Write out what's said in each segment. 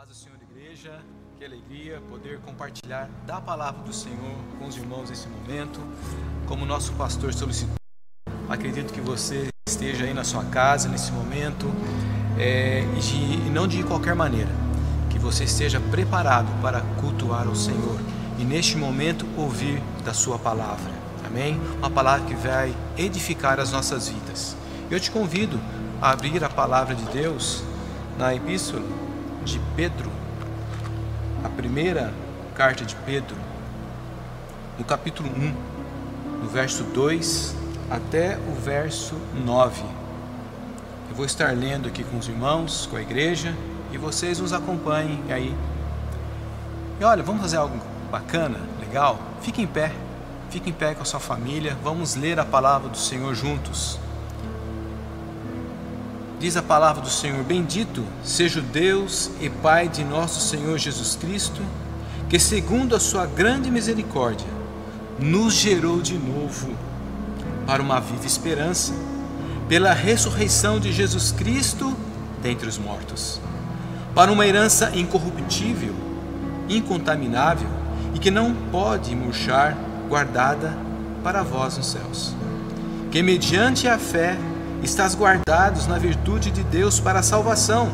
Paz do Senhor, igreja, que alegria poder compartilhar da palavra do Senhor com os irmãos nesse momento. Como nosso pastor solicitou, acredito que você esteja aí na sua casa nesse momento é, e, de, e não de qualquer maneira, que você esteja preparado para cultuar o Senhor e neste momento ouvir da Sua palavra. Amém? Uma palavra que vai edificar as nossas vidas. Eu te convido a abrir a palavra de Deus na epístola de Pedro, a primeira carta de Pedro, no capítulo 1, no verso 2 até o verso 9. Eu vou estar lendo aqui com os irmãos, com a igreja, e vocês nos acompanhem aí. E olha, vamos fazer algo bacana, legal? Fique em pé, fique em pé com a sua família, vamos ler a palavra do Senhor juntos. Diz a palavra do Senhor: Bendito seja o Deus e Pai de nosso Senhor Jesus Cristo, que, segundo a sua grande misericórdia, nos gerou de novo para uma viva esperança, pela ressurreição de Jesus Cristo dentre os mortos, para uma herança incorruptível, incontaminável e que não pode murchar, guardada para vós nos céus, que mediante a fé estás guardados na virtude de Deus para a salvação,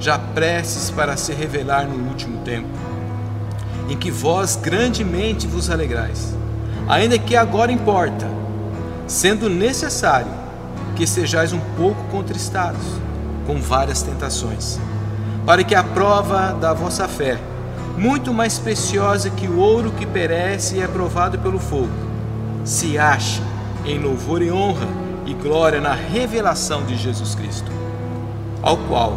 já prestes para se revelar no último tempo, em que vós grandemente vos alegrais, ainda que agora importa, sendo necessário que sejais um pouco contristados com várias tentações, para que a prova da vossa fé, muito mais preciosa que o ouro que perece e é provado pelo fogo, se ache em louvor e honra e glória na revelação de Jesus Cristo, ao qual,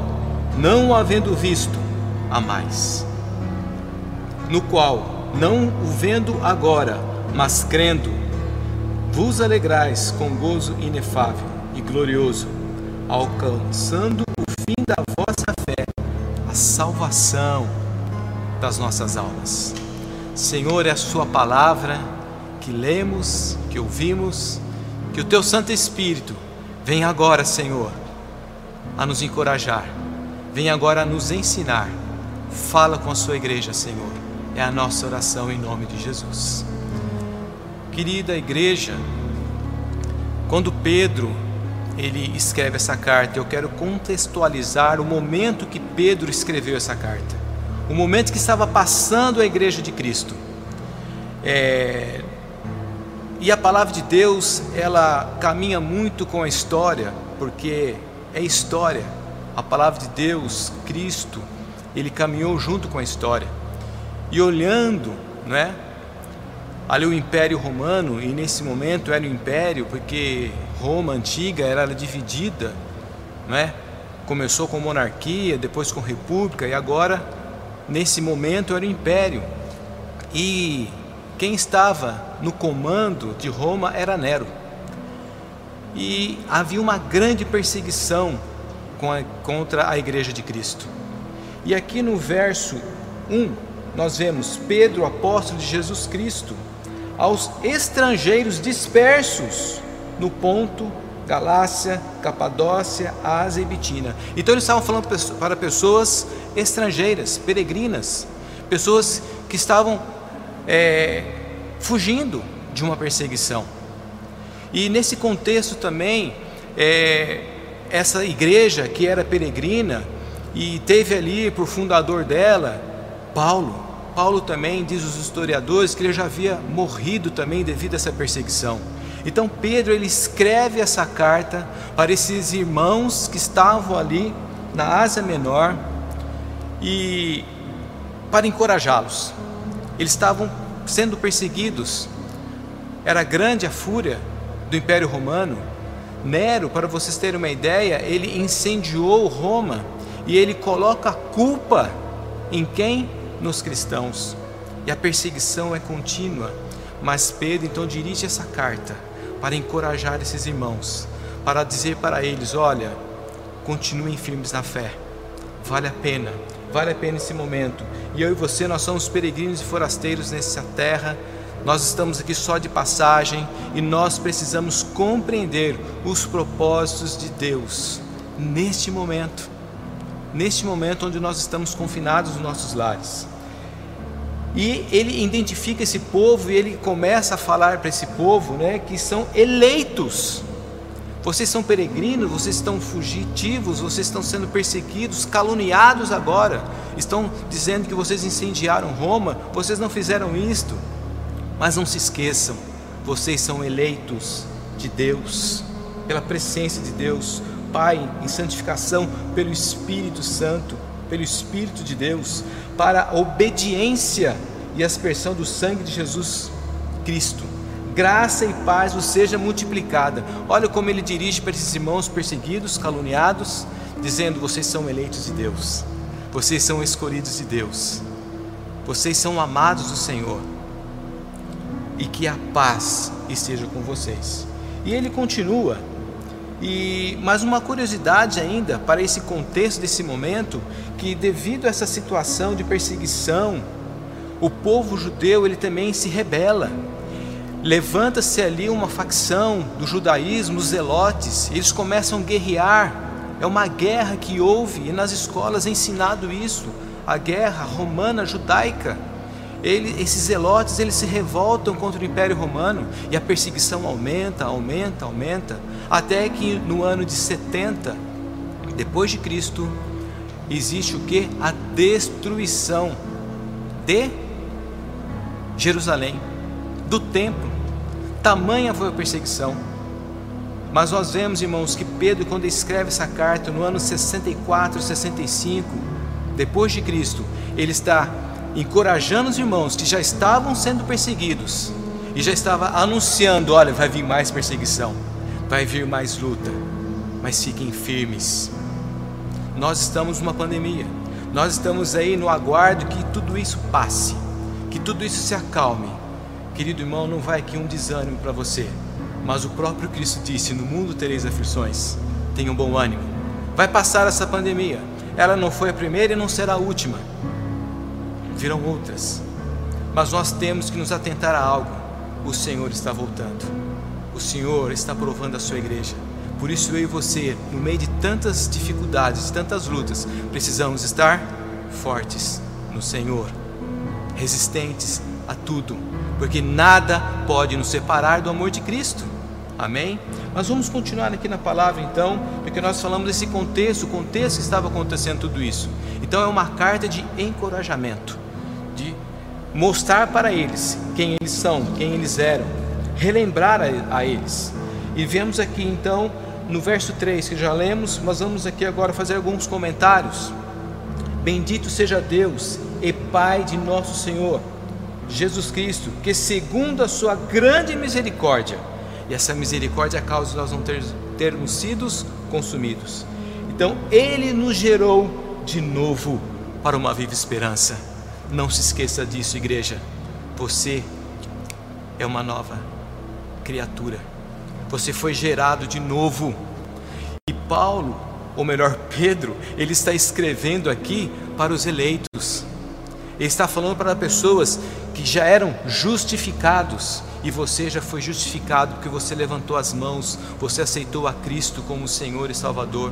não o havendo visto, a mais. No qual, não o vendo agora, mas crendo, vos alegrais com gozo inefável e glorioso, alcançando o fim da vossa fé, a salvação das nossas almas. Senhor, é a Sua palavra que lemos, que ouvimos que o teu Santo Espírito venha agora, Senhor, a nos encorajar, venha agora a nos ensinar. Fala com a sua igreja, Senhor. É a nossa oração em nome de Jesus. Querida igreja, quando Pedro ele escreve essa carta, eu quero contextualizar o momento que Pedro escreveu essa carta, o momento que estava passando a igreja de Cristo. É, e a palavra de Deus, ela caminha muito com a história, porque é história. A palavra de Deus, Cristo, ele caminhou junto com a história. E olhando, não é? Ali o Império Romano, e nesse momento era o Império, porque Roma antiga era dividida, não é? Começou com monarquia, depois com república, e agora, nesse momento, era o Império. E quem estava no comando de Roma era Nero. E havia uma grande perseguição contra a igreja de Cristo. E aqui no verso 1, nós vemos Pedro, apóstolo de Jesus Cristo, aos estrangeiros dispersos no ponto Galácia, Capadócia, Ásia e Bitina. Então eles estavam falando para pessoas estrangeiras, peregrinas, pessoas que estavam é, fugindo de uma perseguição. E nesse contexto também, é, essa igreja que era peregrina e teve ali por fundador dela Paulo. Paulo também, diz os historiadores, que ele já havia morrido também devido a essa perseguição. Então Pedro ele escreve essa carta para esses irmãos que estavam ali na Ásia Menor e para encorajá-los. Eles estavam sendo perseguidos. Era grande a fúria do Império Romano. Nero, para vocês terem uma ideia, ele incendiou Roma e ele coloca a culpa em quem? Nos cristãos. E a perseguição é contínua. Mas Pedro então dirige essa carta para encorajar esses irmãos, para dizer para eles: olha, continuem firmes na fé, vale a pena, vale a pena esse momento. E eu e você, nós somos peregrinos e forasteiros nessa terra. Nós estamos aqui só de passagem e nós precisamos compreender os propósitos de Deus neste momento. neste momento onde nós estamos confinados nos nossos lares. E ele identifica esse povo e ele começa a falar para esse povo, né, que são eleitos. Vocês são peregrinos, vocês estão fugitivos, vocês estão sendo perseguidos, caluniados agora. Estão dizendo que vocês incendiaram Roma, vocês não fizeram isto. Mas não se esqueçam, vocês são eleitos de Deus, pela presença de Deus, Pai, em santificação pelo Espírito Santo, pelo Espírito de Deus, para a obediência e aspersão do sangue de Jesus Cristo. Graça e paz vos seja multiplicada. Olha como ele dirige para esses irmãos perseguidos, caluniados, dizendo: vocês são eleitos de Deus, vocês são escolhidos de Deus, vocês são amados do Senhor, e que a paz esteja com vocês. E ele continua e mais uma curiosidade ainda para esse contexto desse momento, que devido a essa situação de perseguição, o povo judeu ele também se rebela. Levanta-se ali uma facção do judaísmo, os zelotes, eles começam a guerrear. É uma guerra que houve e nas escolas é ensinado isso, a guerra romana judaica. Ele, esses zelotes eles se revoltam contra o Império Romano e a perseguição aumenta, aumenta, aumenta, até que no ano de 70 depois de Cristo existe o que? A destruição de Jerusalém, do templo. Tamanha foi a perseguição. Mas nós vemos, irmãos, que Pedro, quando escreve essa carta no ano 64, 65, depois de Cristo, ele está encorajando os irmãos que já estavam sendo perseguidos e já estava anunciando: olha, vai vir mais perseguição, vai vir mais luta, mas fiquem firmes. Nós estamos numa pandemia, nós estamos aí no aguardo que tudo isso passe, que tudo isso se acalme. Querido irmão, não vai aqui um desânimo para você, mas o próprio Cristo disse: No mundo tereis aflições, tenham bom ânimo. Vai passar essa pandemia, ela não foi a primeira e não será a última virão outras. Mas nós temos que nos atentar a algo: o Senhor está voltando, o Senhor está provando a sua igreja. Por isso, eu e você, no meio de tantas dificuldades, tantas lutas, precisamos estar fortes no Senhor, resistentes a tudo, porque nada pode nos separar do amor de Cristo. Amém? Mas vamos continuar aqui na palavra então, porque nós falamos desse contexto, o contexto que estava acontecendo tudo isso. Então é uma carta de encorajamento mostrar para eles quem eles são, quem eles eram, relembrar a, a eles. E vemos aqui então no verso 3 que já lemos, mas vamos aqui agora fazer alguns comentários. Bendito seja Deus e Pai de nosso Senhor Jesus Cristo, que segundo a sua grande misericórdia, e essa misericórdia é a causa de nós não ter, termos sido consumidos. Então, Ele nos gerou de novo para uma viva esperança não se esqueça disso, igreja. Você é uma nova criatura. Você foi gerado de novo. E Paulo, ou melhor, Pedro, ele está escrevendo aqui para os eleitos. Ele está falando para pessoas que já eram justificados e você já foi justificado porque você levantou as mãos, você aceitou a Cristo como Senhor e Salvador.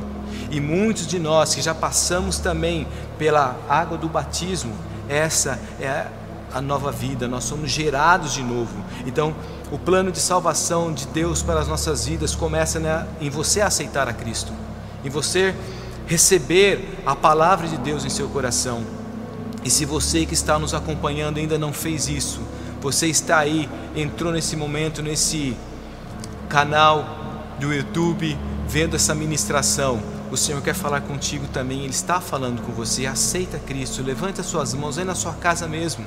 E muitos de nós que já passamos também pela água do batismo, essa é a nova vida, nós somos gerados de novo. Então, o plano de salvação de Deus para as nossas vidas começa né, em você aceitar a Cristo, em você receber a palavra de Deus em seu coração. E se você que está nos acompanhando ainda não fez isso, você está aí, entrou nesse momento, nesse canal do YouTube, vendo essa ministração o Senhor quer falar contigo também, Ele está falando com você. Aceita Cristo, levanta suas mãos aí na sua casa mesmo.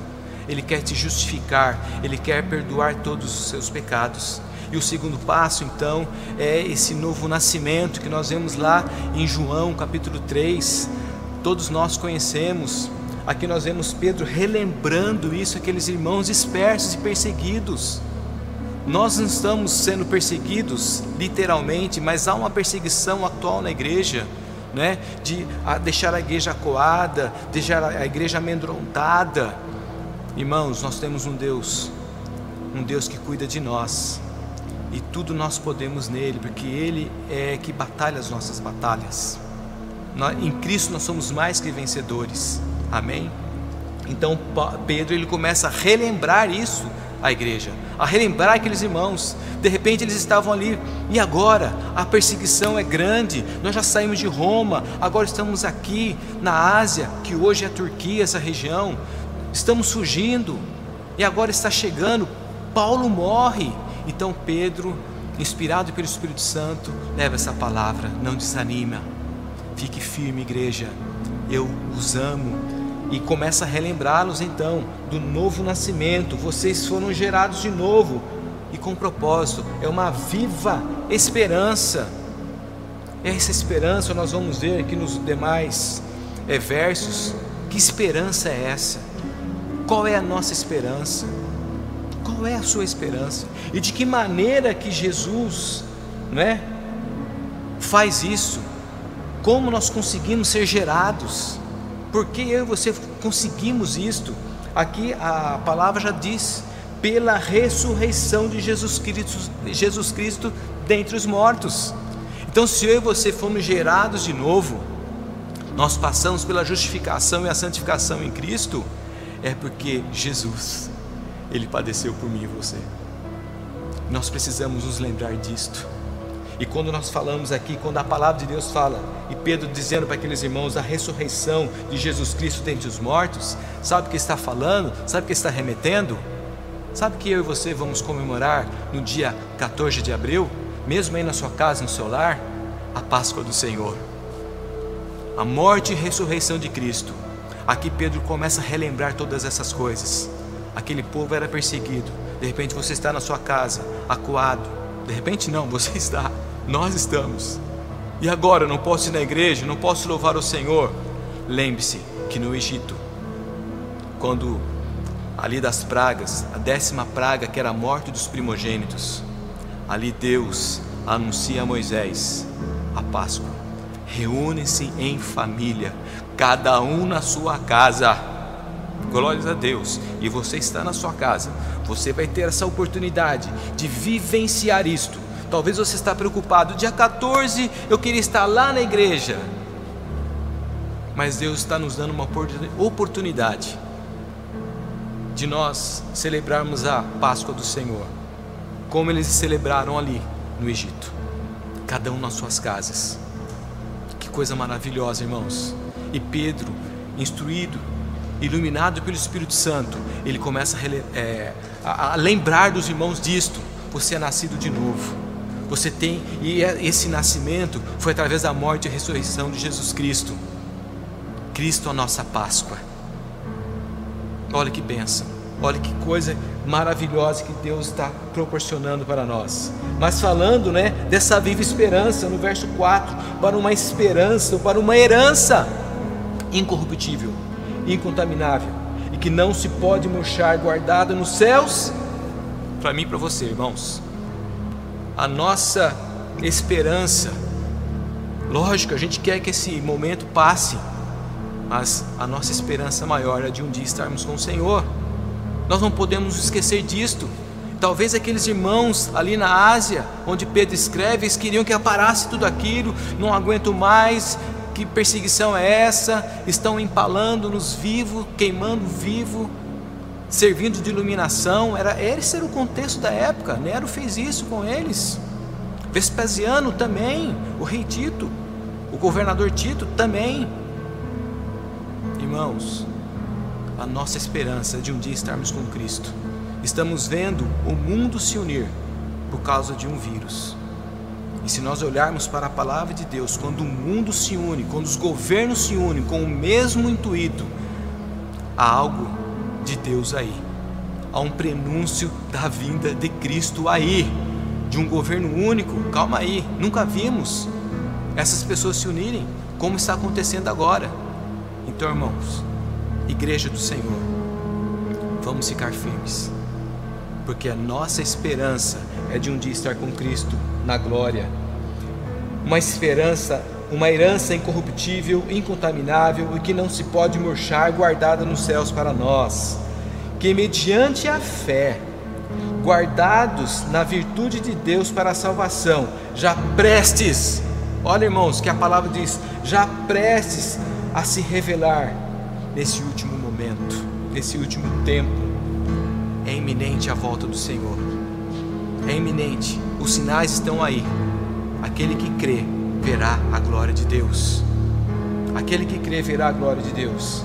Ele quer te justificar, Ele quer perdoar todos os seus pecados. E o segundo passo, então, é esse novo nascimento que nós vemos lá em João capítulo 3. Todos nós conhecemos. Aqui nós vemos Pedro relembrando isso, aqueles irmãos dispersos e perseguidos. Nós não estamos sendo perseguidos literalmente, mas há uma perseguição atual na igreja, né? de deixar a igreja coada, deixar a igreja amedrontada. Irmãos, nós temos um Deus, um Deus que cuida de nós, e tudo nós podemos nele, porque Ele é que batalha as nossas batalhas. Em Cristo nós somos mais que vencedores. Amém? Então Pedro ele começa a relembrar isso à igreja, a relembrar aqueles irmãos. De repente eles estavam ali, e agora? A perseguição é grande. Nós já saímos de Roma, agora estamos aqui na Ásia, que hoje é a Turquia, essa região. Estamos fugindo, e agora está chegando. Paulo morre. Então Pedro, inspirado pelo Espírito Santo, leva essa palavra: não desanima, fique firme, igreja. Eu os amo e começa a relembrá-los então do novo nascimento. Vocês foram gerados de novo e com propósito, é uma viva esperança. Essa esperança nós vamos ver aqui nos demais é, versos. Que esperança é essa? Qual é a nossa esperança? Qual é a sua esperança? E de que maneira que Jesus, não é, faz isso? Como nós conseguimos ser gerados? Porque eu e você conseguimos isto? Aqui a palavra já diz: pela ressurreição de Jesus Cristo, Jesus Cristo dentre os mortos. Então, se eu e você fomos gerados de novo, nós passamos pela justificação e a santificação em Cristo, é porque Jesus, Ele padeceu por mim e você. Nós precisamos nos lembrar disto. E quando nós falamos aqui, quando a palavra de Deus fala, e Pedro dizendo para aqueles irmãos a ressurreição de Jesus Cristo dentre os mortos, sabe o que está falando? Sabe o que está remetendo? Sabe que eu e você vamos comemorar no dia 14 de abril, mesmo aí na sua casa, no seu lar, a Páscoa do Senhor. A morte e ressurreição de Cristo. Aqui Pedro começa a relembrar todas essas coisas. Aquele povo era perseguido. De repente você está na sua casa, acuado, de repente, não, você está, nós estamos. E agora, não posso ir na igreja, não posso louvar o Senhor. Lembre-se que no Egito, quando ali das pragas, a décima praga que era a morte dos primogênitos, ali Deus anuncia a Moisés a Páscoa. Reúnem-se em família, cada um na sua casa. Glórias a Deus. E você está na sua casa. Você vai ter essa oportunidade de vivenciar isto. Talvez você está preocupado, dia 14 eu queria estar lá na igreja. Mas Deus está nos dando uma oportunidade de nós celebrarmos a Páscoa do Senhor, como eles celebraram ali no Egito, cada um nas suas casas. Que coisa maravilhosa, irmãos. E Pedro, instruído iluminado pelo Espírito Santo, ele começa a, é, a, lembrar dos irmãos disto: você é nascido de novo. Você tem, e é, esse nascimento foi através da morte e ressurreição de Jesus Cristo. Cristo, a nossa Páscoa. Olha que bênção, olha que coisa maravilhosa que Deus está proporcionando para nós. Mas falando né, dessa viva esperança, no verso 4, para uma esperança, para uma herança incorruptível incontaminável e que não se pode murchar, guardada nos céus, para mim e para você, irmãos. A nossa esperança, lógico, a gente quer que esse momento passe, mas a nossa esperança maior é de um dia estarmos com o Senhor. Nós não podemos esquecer disto. Talvez aqueles irmãos ali na Ásia, onde Pedro escreve, eles queriam que parasse tudo aquilo, não aguento mais, que perseguição é essa? Estão empalando-nos vivo, queimando vivo, servindo de iluminação. Era esse era o contexto da época. Nero fez isso com eles. Vespasiano também, o rei Tito, o governador Tito também. Irmãos, a nossa esperança de um dia estarmos com Cristo. Estamos vendo o mundo se unir por causa de um vírus. E se nós olharmos para a palavra de Deus, quando o mundo se une, quando os governos se unem com o mesmo intuito, há algo de Deus aí. Há um prenúncio da vinda de Cristo aí, de um governo único. Calma aí, nunca vimos essas pessoas se unirem como está acontecendo agora. Então, irmãos, igreja do Senhor, vamos ficar firmes, porque a nossa esperança é de um dia estar com Cristo na glória. Uma esperança, uma herança incorruptível, incontaminável e que não se pode murchar, guardada nos céus para nós, que mediante a fé, guardados na virtude de Deus para a salvação, já prestes, olha irmãos, que a palavra diz, já prestes a se revelar nesse último momento, nesse último tempo. É iminente a volta do Senhor. É iminente. Os sinais estão aí. Aquele que crê verá a glória de Deus. Aquele que crê verá a glória de Deus.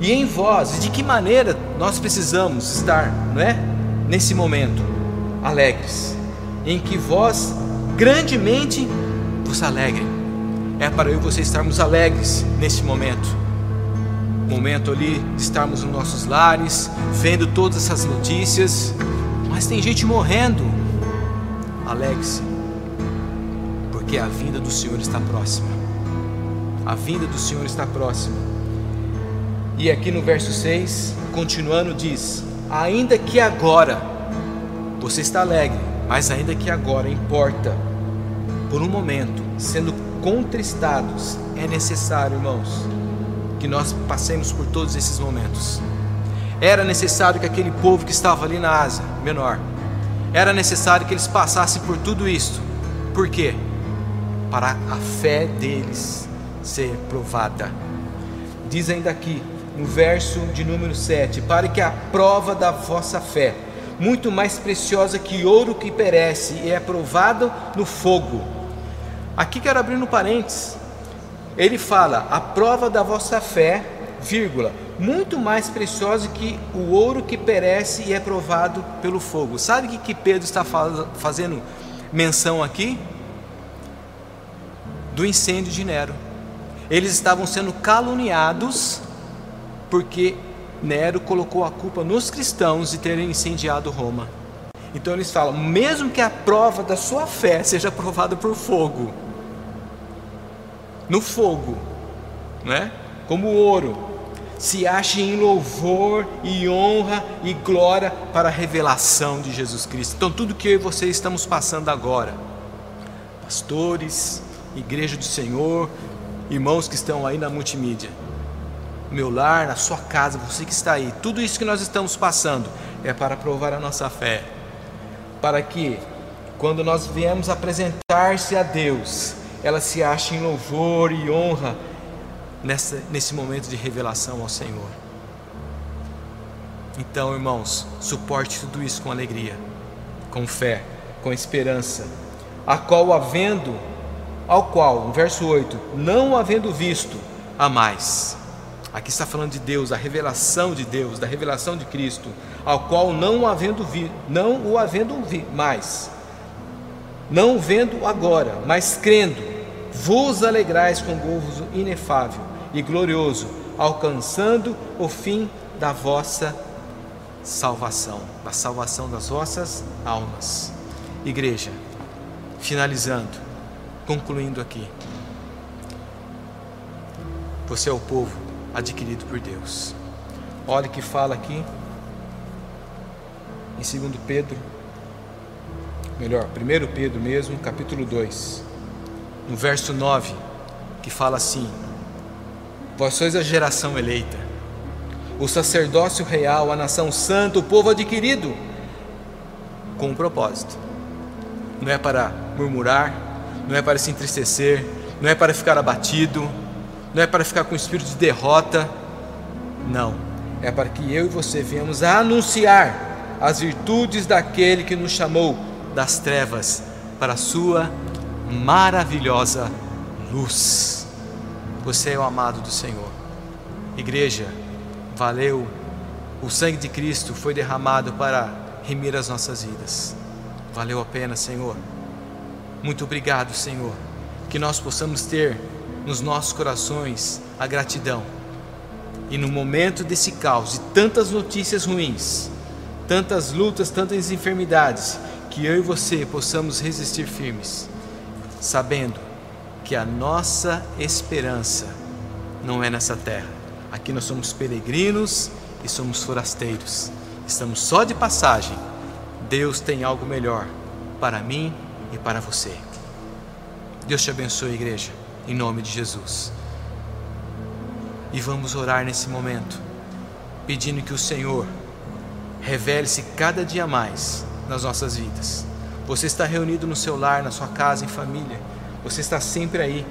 E em vós, e de que maneira nós precisamos estar, não é? Nesse momento, alegres, em que vós grandemente vos alegrem. É para eu e você estarmos alegres nesse momento. Momento ali de estarmos nos nossos lares, vendo todas essas notícias, mas tem gente morrendo. Alegre-se, porque a vinda do Senhor está próxima. A vinda do Senhor está próxima. E aqui no verso 6, continuando, diz: Ainda que agora você está alegre, mas ainda que agora importa, por um momento, sendo contristados, é necessário, irmãos, que nós passemos por todos esses momentos. Era necessário que aquele povo que estava ali na Ásia Menor, era necessário que eles passassem por tudo isso. Por quê? Para a fé deles ser provada. Diz ainda aqui, no verso de número 7: Para que a prova da vossa fé, muito mais preciosa que ouro que perece e é provado no fogo. Aqui quero abrir no parênteses. Ele fala: a prova da vossa fé, vírgula, muito mais preciosa que o ouro que perece e é provado pelo fogo. Sabe o que, que Pedro está fazendo menção aqui? Do incêndio de Nero. Eles estavam sendo caluniados porque Nero colocou a culpa nos cristãos de terem incendiado Roma. Então eles falam: mesmo que a prova da sua fé seja provada por fogo, no fogo, né? como ouro, se ache em louvor e honra e glória para a revelação de Jesus Cristo. Então, tudo que eu e você estamos passando agora, pastores, igreja do Senhor, irmãos que estão aí na multimídia, meu lar, na sua casa, você que está aí, tudo isso que nós estamos passando é para provar a nossa fé, para que quando nós viemos apresentar-se a Deus, ela se ache em louvor e honra nessa, nesse momento de revelação ao Senhor. Então, irmãos, suporte tudo isso com alegria, com fé, com esperança, a qual havendo, ao qual, no verso 8, não havendo visto, a mais Aqui está falando de Deus, da revelação de Deus, da revelação de Cristo, ao qual não havendo vi, não o havendo vi mais, não vendo agora, mas crendo, vos alegrais com gozo inefável e glorioso, alcançando o fim da vossa salvação, da salvação das vossas almas. Igreja, finalizando, concluindo aqui. Você é o povo adquirido por Deus. Olha que fala aqui em 2 Pedro, melhor, 1 Pedro mesmo, capítulo 2, no verso 9, que fala assim: Vós sois a geração eleita, o sacerdócio real, a nação santa, o povo adquirido, com um propósito. Não é para murmurar, não é para se entristecer, não é para ficar abatido, não é para ficar com espírito de derrota, não, é para que eu e você venhamos a anunciar as virtudes daquele que nos chamou das trevas para a sua maravilhosa luz. Você é o amado do Senhor. Igreja, valeu. O sangue de Cristo foi derramado para remir as nossas vidas. Valeu a pena, Senhor. Muito obrigado, Senhor. Que nós possamos ter nos nossos corações a gratidão. E no momento desse caos, de tantas notícias ruins, tantas lutas, tantas enfermidades, que eu e você possamos resistir firmes, sabendo que a nossa esperança não é nessa terra. Aqui nós somos peregrinos e somos forasteiros. Estamos só de passagem. Deus tem algo melhor para mim e para você. Deus te abençoe, igreja em nome de Jesus. E vamos orar nesse momento, pedindo que o Senhor revele-se cada dia mais nas nossas vidas. Você está reunido no seu lar, na sua casa, em família, você está sempre aí.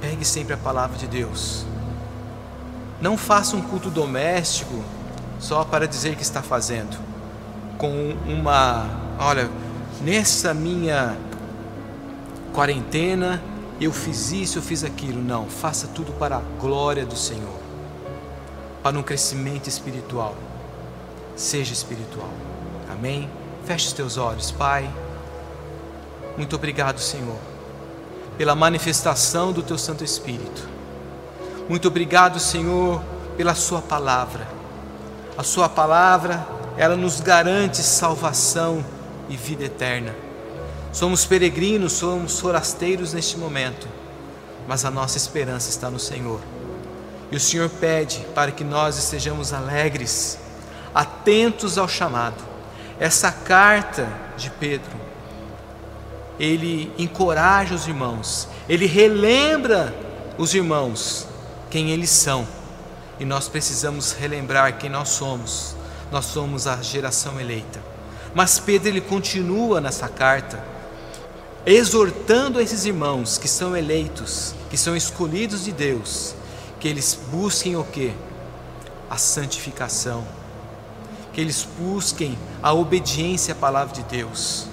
Pegue sempre a palavra de Deus. Não faça um culto doméstico só para dizer que está fazendo. Com uma, olha, nessa minha quarentena eu fiz isso, eu fiz aquilo. Não, faça tudo para a glória do Senhor, para um crescimento espiritual. Seja espiritual. Amém? Feche os teus olhos, Pai. Muito obrigado, Senhor, pela manifestação do teu Santo Espírito. Muito obrigado, Senhor, pela Sua palavra. A Sua palavra, ela nos garante salvação e vida eterna. Somos peregrinos, somos forasteiros neste momento, mas a nossa esperança está no Senhor. E o Senhor pede para que nós estejamos alegres, atentos ao chamado. Essa carta de Pedro, ele encoraja os irmãos, ele relembra os irmãos quem eles são. E nós precisamos relembrar quem nós somos. Nós somos a geração eleita. Mas Pedro ele continua nessa carta exortando esses irmãos que são eleitos, que são escolhidos de Deus, que eles busquem o que? A santificação, que eles busquem a obediência à palavra de Deus.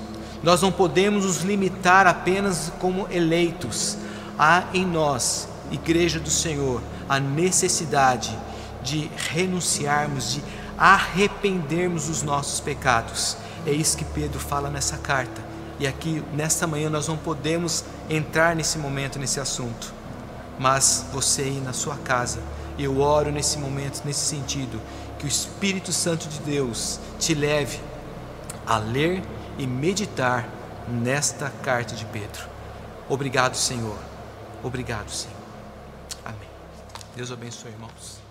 Nós não podemos nos limitar apenas como eleitos. Há em nós, Igreja do Senhor, a necessidade de renunciarmos, de arrependermos dos nossos pecados. É isso que Pedro fala nessa carta e aqui, nesta manhã, nós não podemos entrar nesse momento, nesse assunto. Mas você aí na sua casa, eu oro nesse momento, nesse sentido, que o Espírito Santo de Deus te leve a ler e meditar nesta carta de Pedro. Obrigado, Senhor. Obrigado, Senhor. Amém. Deus abençoe, irmãos.